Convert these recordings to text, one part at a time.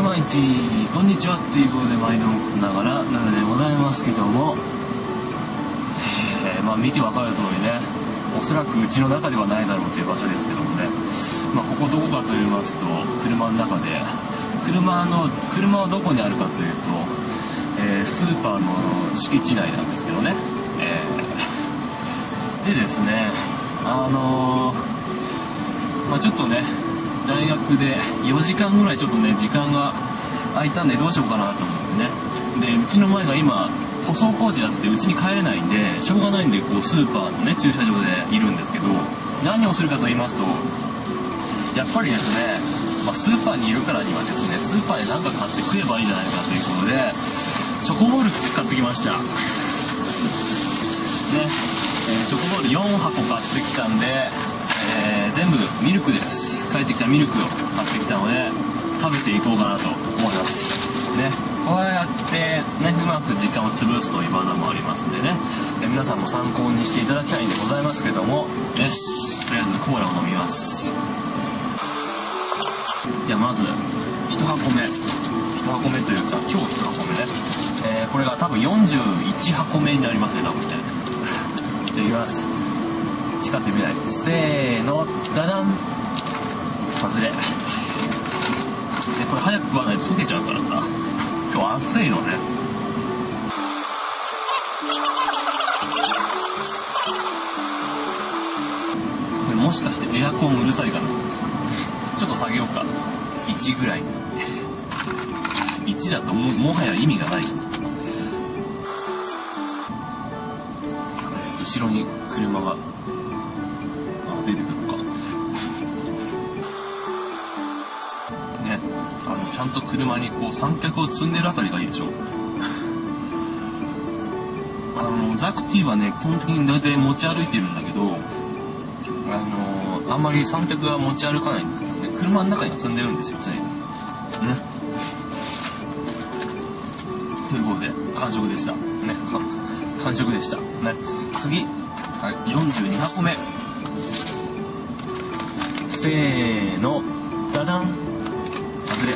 ルマイティ、こんにちはっていうことで毎度ながら、なのでございますけども、え、まあ見てわかる通りね、おそらくうちの中ではないだろうという場所ですけどもね、まあここどこかと言いますと、車の中で、車の、車はどこにあるかというと、えー、スーパーの敷地内なんですけどね、え、でですね、あのー、まあちょっとね、大学で4時間ぐらいちょっとね、時間が空いたんでどうしようかなと思ってね。で、うちの前が今、舗装工事やっててうちに帰れないんで、しょうがないんで、こう、スーパーのね、駐車場でいるんですけど、何をするかと言いますと、やっぱりですね、まあ、スーパーにいるからにはですね、スーパーで何か買って食えばいいんじゃないかということで、チョコボール買ってきました。ね、えー、チョコボール4箱買ってきたんで、全部ミルクです。帰ってきたミルクを買ってきたので、食べていこうかなと思います。ね、こうやってね、うまく時間を潰すという技もありますんでね、え皆さんも参考にしていただきたいんでございますけども、ね、とりあえずコーラを飲みます。じゃあまず、1箱目。1箱目というか、今日1箱目ね。えー、これが多分41箱目になりますね、多分ね。いただきます。光ってみない。せーの、ダダン。外れ。で、これ早く食わないと溶けちゃうからさ。今日暑いのね。これもしかしてエアコンうるさいかなちょっと下げようか。1ぐらい。1だとももはや意味がない。後ろに車が出てくるのか。ね。あの、ちゃんと車にこう三脚を積んでるあたりがいいでしょ。あの、ザクティはね、基本的に大体持ち歩いてるんだけど、あのあんまり三脚は持ち歩かないんですよね。車の中に積んでるんですよ、常に。ね。ということで、完食でした。ね、完食でした。ね。次。はい、42箱目。せーの、ダダン。外れ。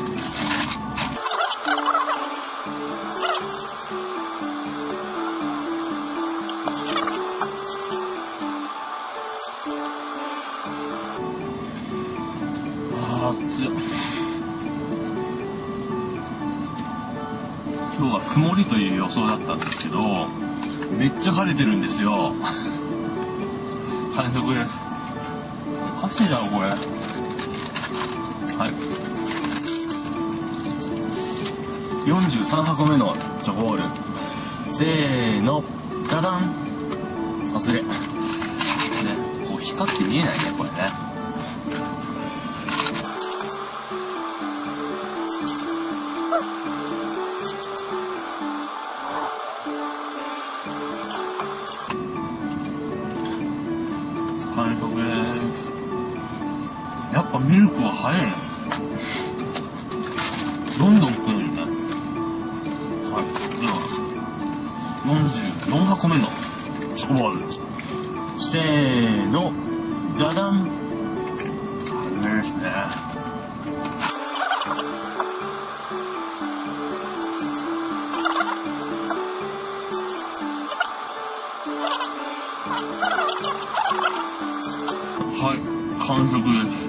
あー、熱今日は曇りという予想だったんですけど、めっちゃ晴れてるんですよ。完食です。おかしいだろ、これ。はい。43箱目のチョコボール。せーの、ダダン。外れ。ね、こう光って見えないね、これね。完食です。やっぱミルクは早いね。どんどん食えるね。はい。では、44箱目のチョコボール。せーの、じゃじゃん。これですね。はい、完食です。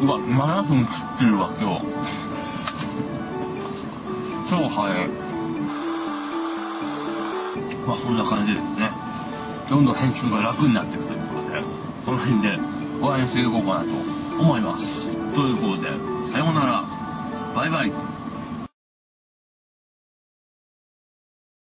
うわ、7分切ってるわ、今日。超早い。まあ、そんな感じですね。どんどん編集が楽になっていくということで、この辺で終わりにしていこうかなと思います。ということで、さようなら。バイバイ。